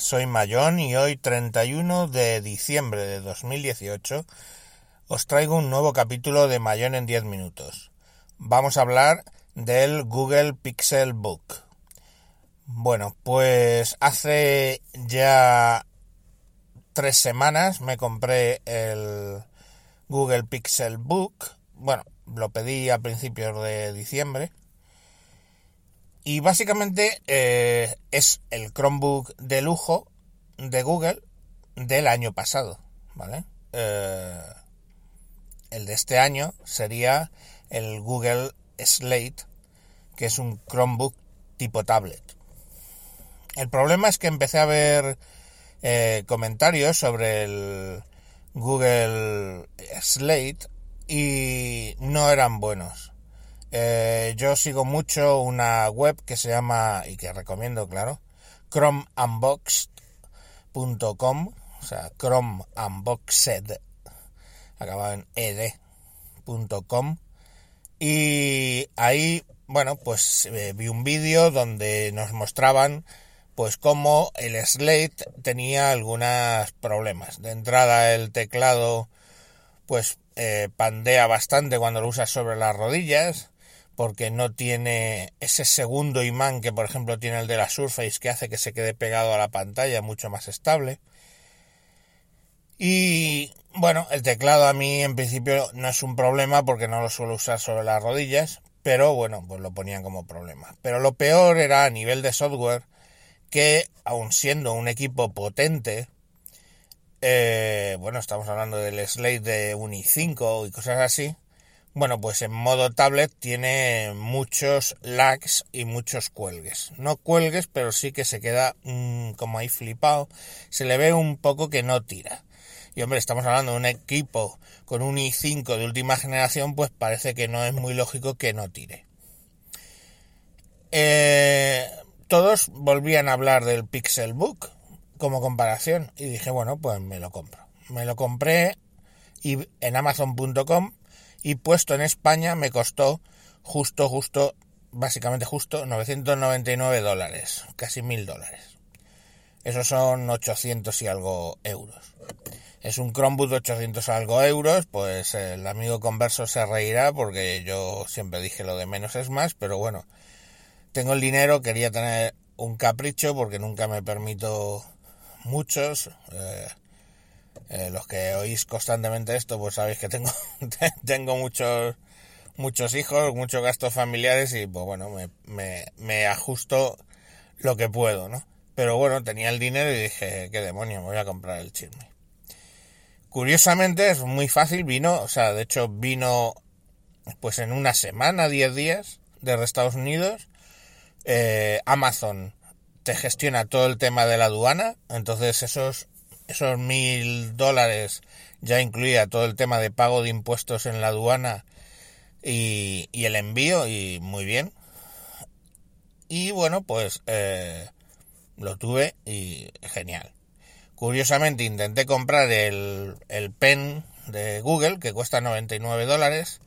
soy Mayón y hoy 31 de diciembre de 2018 os traigo un nuevo capítulo de Mayón en 10 minutos. Vamos a hablar del Google Pixel Book. Bueno, pues hace ya tres semanas me compré el Google Pixel Book. Bueno, lo pedí a principios de diciembre y básicamente eh, es el Chromebook de lujo de Google del año pasado, ¿vale? Eh, el de este año sería el Google Slate, que es un Chromebook tipo tablet. El problema es que empecé a ver eh, comentarios sobre el Google Slate y no eran buenos. Eh, yo sigo mucho una web que se llama, y que recomiendo, claro, chromeunboxed.com, o sea, chromeunboxed, acabado en ed.com, y ahí, bueno, pues eh, vi un vídeo donde nos mostraban pues cómo el Slate tenía algunos problemas. De entrada el teclado pues eh, pandea bastante cuando lo usas sobre las rodillas porque no tiene ese segundo imán que por ejemplo tiene el de la Surface que hace que se quede pegado a la pantalla mucho más estable. Y bueno, el teclado a mí en principio no es un problema porque no lo suelo usar sobre las rodillas, pero bueno, pues lo ponían como problema. Pero lo peor era a nivel de software que aun siendo un equipo potente, eh, bueno, estamos hablando del Slate de Uni 5 y cosas así, bueno, pues en modo tablet tiene muchos lags y muchos cuelgues. No cuelgues, pero sí que se queda mm, como ahí flipado. Se le ve un poco que no tira. Y hombre, estamos hablando de un equipo con un i5 de última generación, pues parece que no es muy lógico que no tire. Eh, todos volvían a hablar del Pixel Book como comparación y dije, bueno, pues me lo compro. Me lo compré y en amazon.com y puesto en España me costó justo, justo, básicamente justo 999 dólares, casi mil dólares. Esos son 800 y algo euros. Es un Chromebook de 800 y algo euros, pues el amigo converso se reirá porque yo siempre dije lo de menos es más, pero bueno, tengo el dinero, quería tener un capricho porque nunca me permito muchos. Eh, eh, los que oís constantemente esto, pues sabéis que tengo, tengo muchos, muchos hijos, muchos gastos familiares y pues bueno, me, me, me ajusto lo que puedo, ¿no? Pero bueno, tenía el dinero y dije, qué demonio, me voy a comprar el chisme. Curiosamente es muy fácil, vino, o sea, de hecho vino pues en una semana, 10 días desde Estados Unidos. Eh, Amazon te gestiona todo el tema de la aduana, entonces esos esos mil dólares ya incluía todo el tema de pago de impuestos en la aduana y, el envío y muy bien. Y bueno, pues eh, lo tuve y genial. Curiosamente intenté comprar el, el pen de Google que cuesta 99 dólares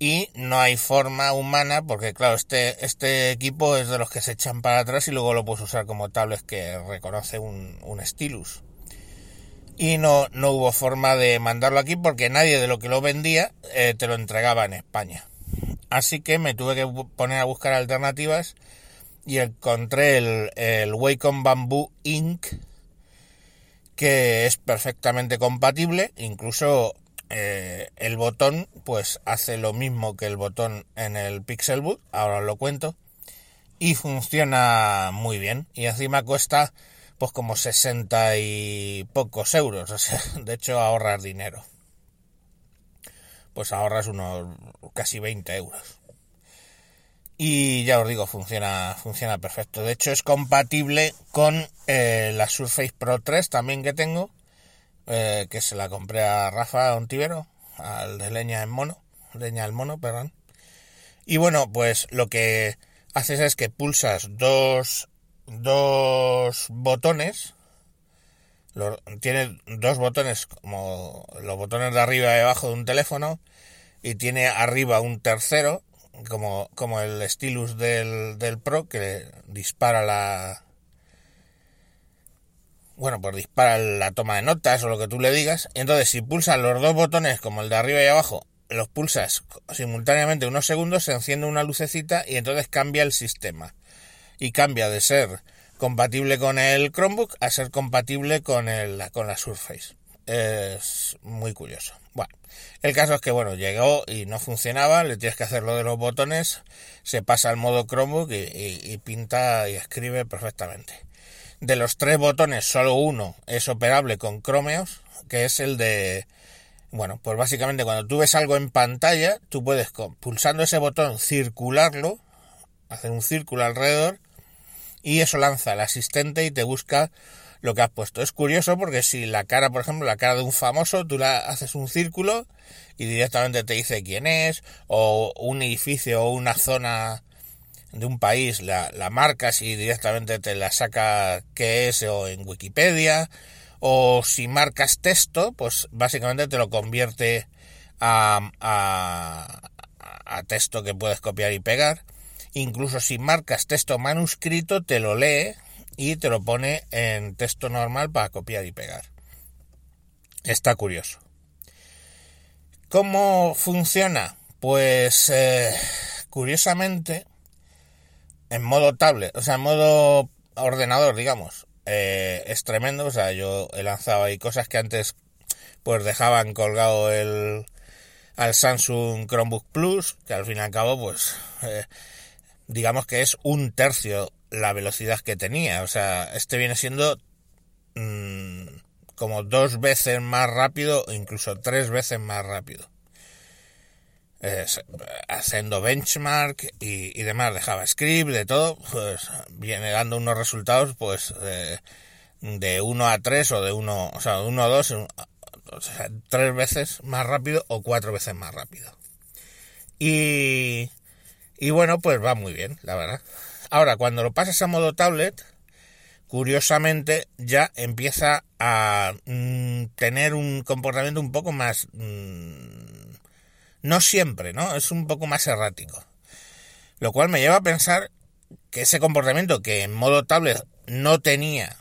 y no hay forma humana porque claro este este equipo es de los que se echan para atrás y luego lo puedes usar como tablet que reconoce un, un stylus y no, no hubo forma de mandarlo aquí porque nadie de lo que lo vendía eh, te lo entregaba en España. Así que me tuve que poner a buscar alternativas y encontré el, el Wacom Bamboo Inc. que es perfectamente compatible, incluso eh, el botón pues hace lo mismo que el botón en el Pixelbook, ahora os lo cuento, y funciona muy bien y encima cuesta pues como 60 y pocos euros, o sea, de hecho ahorras dinero. Pues ahorras unos casi 20 euros. Y ya os digo, funciona, funciona perfecto. De hecho es compatible con eh, la Surface Pro 3 también que tengo, eh, que se la compré a Rafa Ontivero, al de leña en mono, leña al mono, perdón. Y bueno, pues lo que haces es que pulsas dos dos botones. tiene dos botones como los botones de arriba y abajo de un teléfono y tiene arriba un tercero como, como el stylus del, del Pro que dispara la bueno, pues dispara la toma de notas o lo que tú le digas. Y entonces, si pulsas los dos botones, como el de arriba y abajo, los pulsas simultáneamente unos segundos, se enciende una lucecita y entonces cambia el sistema. Y cambia de ser compatible con el Chromebook a ser compatible con, el, con la Surface. Es muy curioso. Bueno, el caso es que, bueno, llegó y no funcionaba, le tienes que hacer lo de los botones, se pasa al modo Chromebook y, pinta y escribe perfectamente. De los tres botones, solo uno es operable con Chromeos, que es el de... Bueno, pues básicamente cuando tú ves algo en pantalla, tú puedes pulsando ese botón circularlo, hacer un círculo alrededor, y eso lanza al asistente y te busca lo que has puesto. Es curioso porque si la cara, por ejemplo, la cara de un famoso, tú la haces un círculo y directamente te dice quién es, o un edificio o una zona de un país la, la marcas y directamente te la saca qué es o en Wikipedia, o si marcas texto, pues básicamente te lo convierte a, a, a texto que puedes copiar y pegar. Incluso si marcas texto manuscrito, te lo lee y te lo pone en texto normal para copiar y pegar. Está curioso. ¿Cómo funciona? Pues eh, curiosamente, en modo tablet, o sea, en modo ordenador, digamos, eh, es tremendo. O sea, yo he lanzado ahí cosas que antes pues dejaban colgado el al Samsung Chromebook Plus, que al fin y al cabo, pues eh, digamos que es un tercio la velocidad que tenía. O sea, este viene siendo mmm, como dos veces más rápido, incluso tres veces más rápido. haciendo benchmark y, y, demás de JavaScript, de todo, pues viene dando unos resultados pues de 1 a 3 o de 1, o sea, de 1 a 2, o sea, tres veces más rápido o cuatro veces más rápido. Y, y bueno, pues va muy bien, la verdad. Ahora, cuando lo pasas a modo tablet, curiosamente ya empieza a mm, tener un comportamiento un poco más... Mm, no siempre, ¿no? Es un poco más errático. Lo cual me lleva a pensar que ese comportamiento que en modo tablet no tenía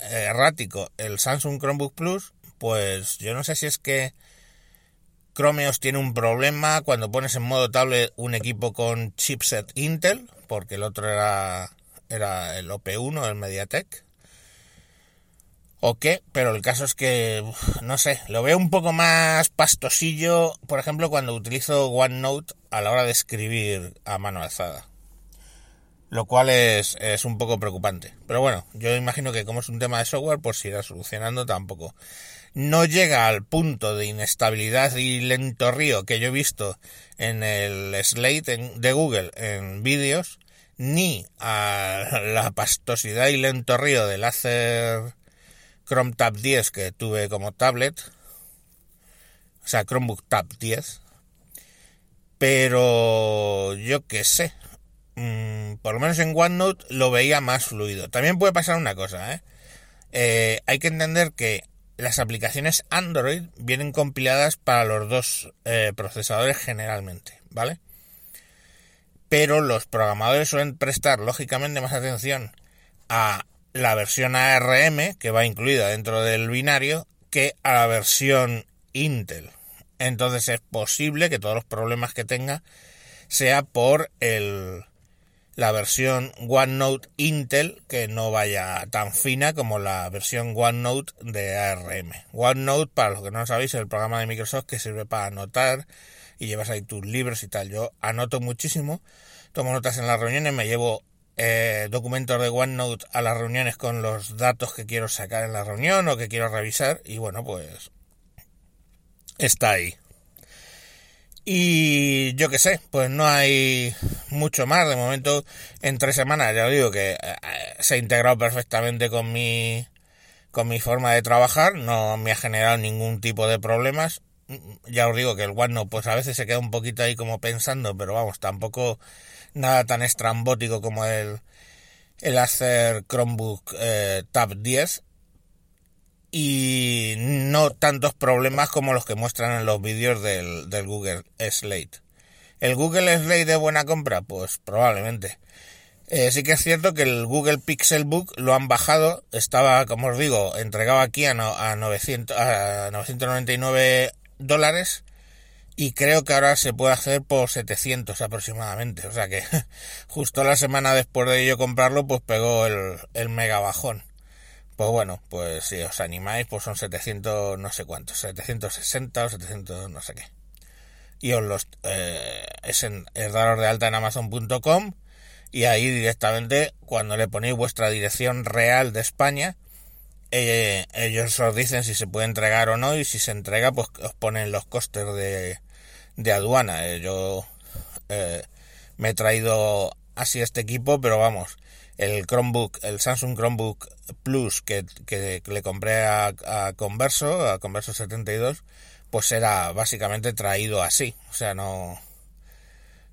eh, errático el Samsung Chromebook Plus, pues yo no sé si es que Chromeos tiene un problema cuando pones en modo tablet un equipo con chipset Intel, porque el otro era, era el OP1, el MediaTek. ¿O qué? Pero el caso es que, no sé, lo veo un poco más pastosillo, por ejemplo, cuando utilizo OneNote a la hora de escribir a mano alzada. Lo cual es, es un poco preocupante. Pero bueno, yo imagino que como es un tema de software, pues se irá solucionando tampoco no llega al punto de inestabilidad y lento río que yo he visto en el Slate de Google en vídeos, ni a la pastosidad y lento río del Acer Chrome Tab 10 que tuve como tablet, o sea, Chromebook Tab 10, pero yo qué sé, mm, por lo menos en OneNote lo veía más fluido. También puede pasar una cosa, ¿eh? Eh, hay que entender que las aplicaciones Android vienen compiladas para los dos eh, procesadores generalmente, ¿vale? Pero los programadores suelen prestar lógicamente más atención a la versión ARM que va incluida dentro del binario que a la versión Intel. Entonces es posible que todos los problemas que tenga sea por el, la versión OneNote Intel que no vaya tan fina como la versión OneNote de ARM. OneNote, para los que no lo sabéis, es el programa de Microsoft que sirve para anotar y llevas ahí tus libros y tal. Yo anoto muchísimo, tomo notas en las reuniones, me llevo eh, documentos de OneNote a las reuniones con los datos que quiero sacar en la reunión o que quiero revisar y bueno, pues está ahí. Y yo qué sé, pues no hay mucho más. De momento, en tres semanas, ya os digo que eh, se ha integrado perfectamente con mi, con mi forma de trabajar. No me ha generado ningún tipo de problemas. Ya os digo que el OneNote, pues a veces se queda un poquito ahí como pensando, pero vamos, tampoco nada tan estrambótico como el, el Acer Chromebook eh, Tab 10 y no tantos problemas como los que muestran en los vídeos del, del Google Slate. ¿El Google Slate de buena compra? Pues probablemente. Eh, sí que es cierto que el Google Pixel Book lo han bajado, estaba, como os digo, entregado aquí a, a, 900, a 999 dólares y creo que ahora se puede hacer por 700 aproximadamente. O sea que justo la semana después de yo comprarlo, pues pegó el, el mega bajón. Pues bueno, pues si os animáis, pues son 700 no sé cuántos, 760 o 700 no sé qué. Y os los... Eh, es, en, daros de alta en amazon.com y ahí directamente cuando le ponéis vuestra dirección real de España, eh, ellos os dicen si se puede entregar o no y si se entrega pues os ponen los costes de, de aduana. Eh, yo eh, me he traído así este equipo, pero vamos, el Chromebook, el Samsung Chromebook Plus que, que le compré a, a, Converso, a Converso 72, pues era básicamente traído así, o sea, no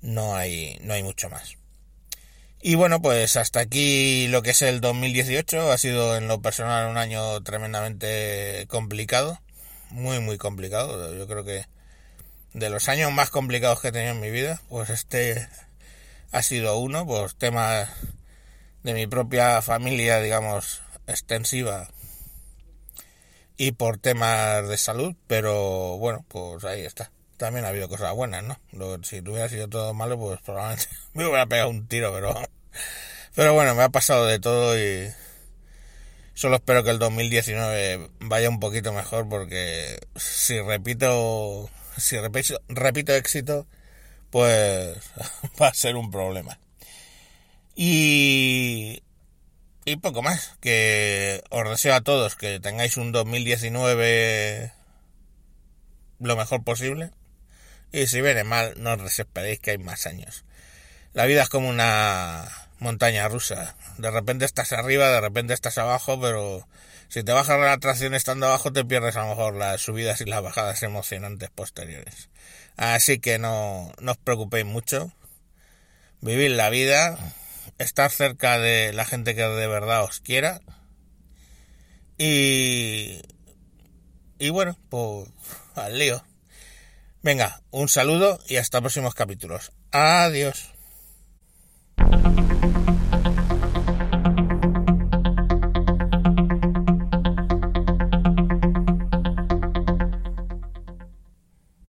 no hay no hay mucho más. Y bueno, pues hasta aquí lo que es el 2018. Ha sido en lo personal un año tremendamente complicado. Muy, muy complicado. Yo creo que de los años más complicados que he tenido en mi vida, pues este ha sido uno, pues temas de mi propia familia, digamos, extensiva y por temas de salud, pero bueno, pues ahí está. También ha habido cosas buenas, ¿no? si hubiera sido todo malo, pues probablemente me hubiera pegado un tiro, pero pero bueno, me ha pasado de todo y solo espero que el 2019 vaya un poquito mejor porque si repito, si repito, repito éxito, pues va a ser un problema. Y, y poco más, que os deseo a todos que tengáis un 2019 lo mejor posible. Y si viene mal, no os desesperéis que hay más años. La vida es como una montaña rusa. De repente estás arriba, de repente estás abajo, pero si te bajas la atracción estando abajo, te pierdes a lo mejor las subidas y las bajadas emocionantes posteriores. Así que no, no os preocupéis mucho. Vivir la vida, estar cerca de la gente que de verdad os quiera. Y, y bueno, pues al lío. Venga, un saludo y hasta próximos capítulos. Adiós.